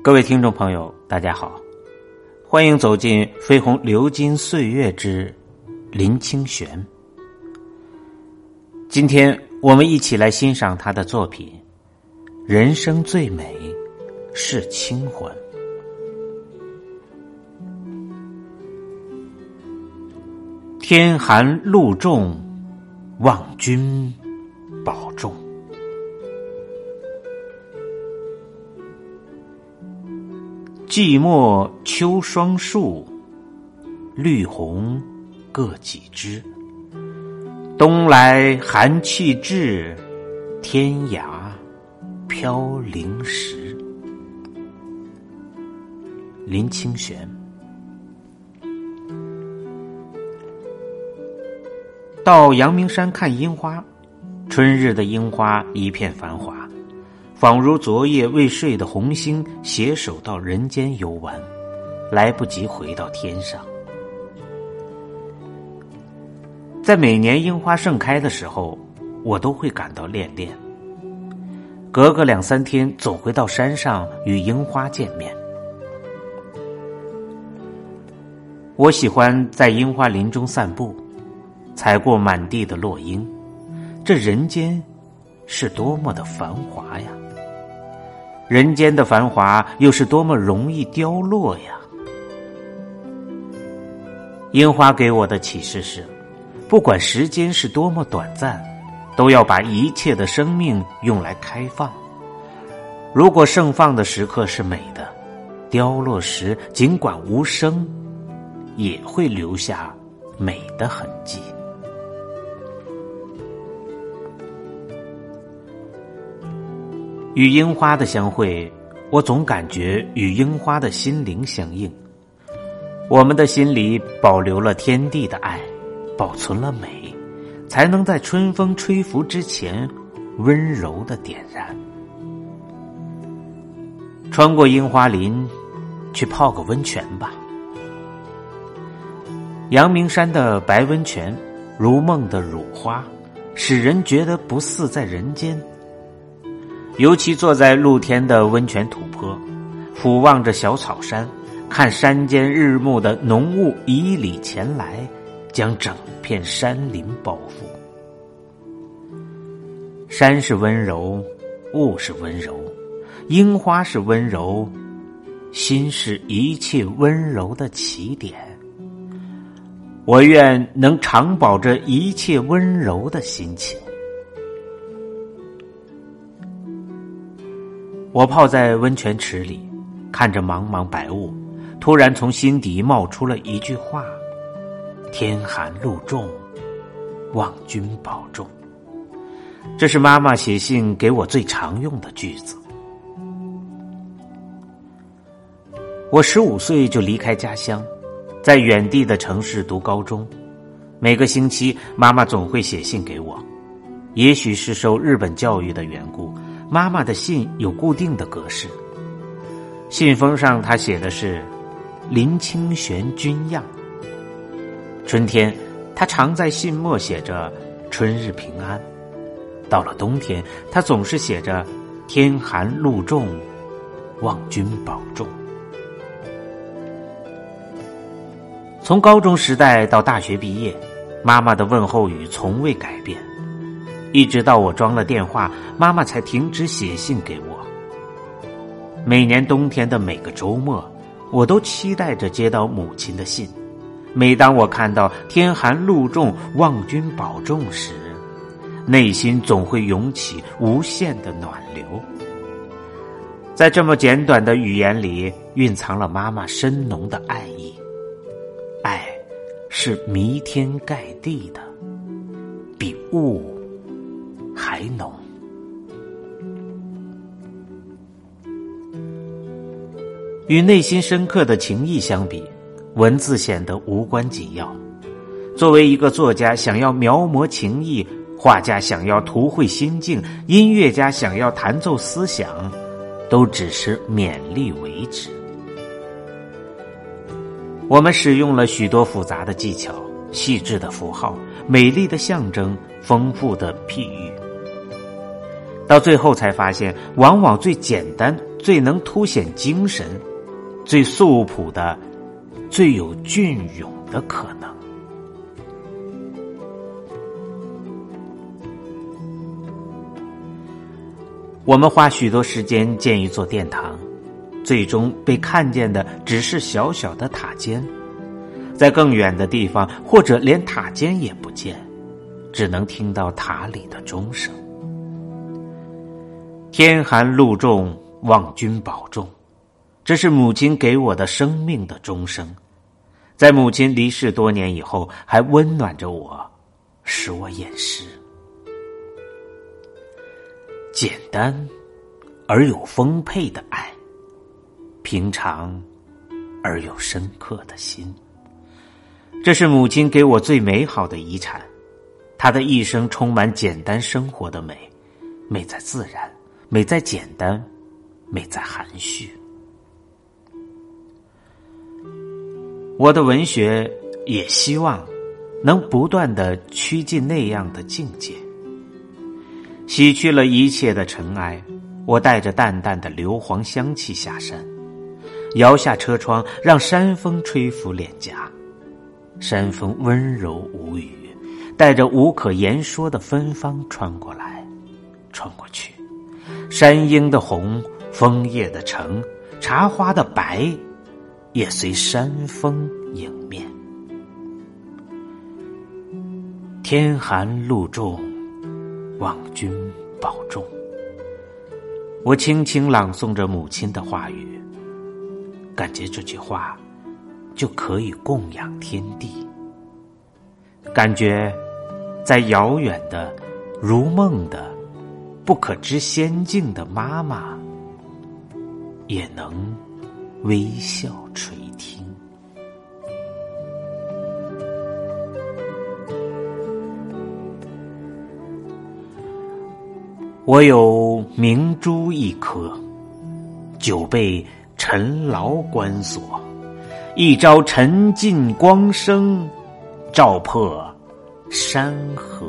各位听众朋友，大家好，欢迎走进《飞鸿流金岁月之林清玄》。今天我们一起来欣赏他的作品《人生最美是清欢》。天寒路重，望君保重。寂寞秋霜树，绿红各几枝。冬来寒气至，天涯飘零时。林清玄。到阳明山看樱花，春日的樱花一片繁华。仿如昨夜未睡的红星，携手到人间游玩，来不及回到天上。在每年樱花盛开的时候，我都会感到恋恋。隔个两三天，总会到山上与樱花见面。我喜欢在樱花林中散步，踩过满地的落樱，这人间是多么的繁华呀！人间的繁华，又是多么容易凋落呀！樱花给我的启示是：不管时间是多么短暂，都要把一切的生命用来开放。如果盛放的时刻是美的，凋落时尽管无声，也会留下美的痕迹。与樱花的相会，我总感觉与樱花的心灵相应。我们的心里保留了天地的爱，保存了美，才能在春风吹拂之前温柔的点燃。穿过樱花林，去泡个温泉吧。阳明山的白温泉，如梦的乳花，使人觉得不似在人间。尤其坐在露天的温泉土坡，俯望着小草山，看山间日暮的浓雾以里前来，将整片山林包覆。山是温柔，雾是温柔，樱花是温柔，心是一切温柔的起点。我愿能常保着一切温柔的心情。我泡在温泉池里，看着茫茫白雾，突然从心底冒出了一句话：“天寒路重，望君保重。”这是妈妈写信给我最常用的句子。我十五岁就离开家乡，在远地的城市读高中。每个星期，妈妈总会写信给我。也许是受日本教育的缘故。妈妈的信有固定的格式，信封上她写的是“林清玄君样”。春天，他常在信末写着“春日平安”；到了冬天，他总是写着“天寒路重，望君保重”。从高中时代到大学毕业，妈妈的问候语从未改变。一直到我装了电话，妈妈才停止写信给我。每年冬天的每个周末，我都期待着接到母亲的信。每当我看到“天寒路重，望君保重”时，内心总会涌起无限的暖流。在这么简短的语言里，蕴藏了妈妈深浓的爱意。爱，是弥天盖地的，比雾。还浓。与内心深刻的情谊相比，文字显得无关紧要。作为一个作家，想要描摹情谊；画家想要图绘心境；音乐家想要弹奏思想，都只是勉力为止。我们使用了许多复杂的技巧、细致的符号、美丽的象征、丰富的譬喻。到最后才发现，往往最简单最能凸显精神、最素朴的、最有隽永的可能。我们花许多时间建一座殿堂，最终被看见的只是小小的塔尖，在更远的地方，或者连塔尖也不见，只能听到塔里的钟声。天寒路重，望君保重，这是母亲给我的生命的钟声，在母亲离世多年以后，还温暖着我，使我掩饰。简单而有丰沛的爱，平常而又深刻的心，这是母亲给我最美好的遗产。她的一生充满简单生活的美，美在自然，美在简单，美在含蓄。我的文学也希望能不断的趋近那样的境界。洗去了一切的尘埃，我带着淡淡的硫磺香气下山，摇下车窗，让山风吹拂脸颊。山风温柔无语，带着无可言说的芬芳穿过来，穿过去。山樱的红，枫叶的橙，茶花的白，也随山风迎面。天寒路重。望君保重。我轻轻朗诵着母亲的话语，感觉这句话就可以供养天地，感觉在遥远的、如梦的、不可知仙境的妈妈，也能微笑垂听。我有明珠一颗，久被尘劳关锁。一朝沉尽光生，照破山河。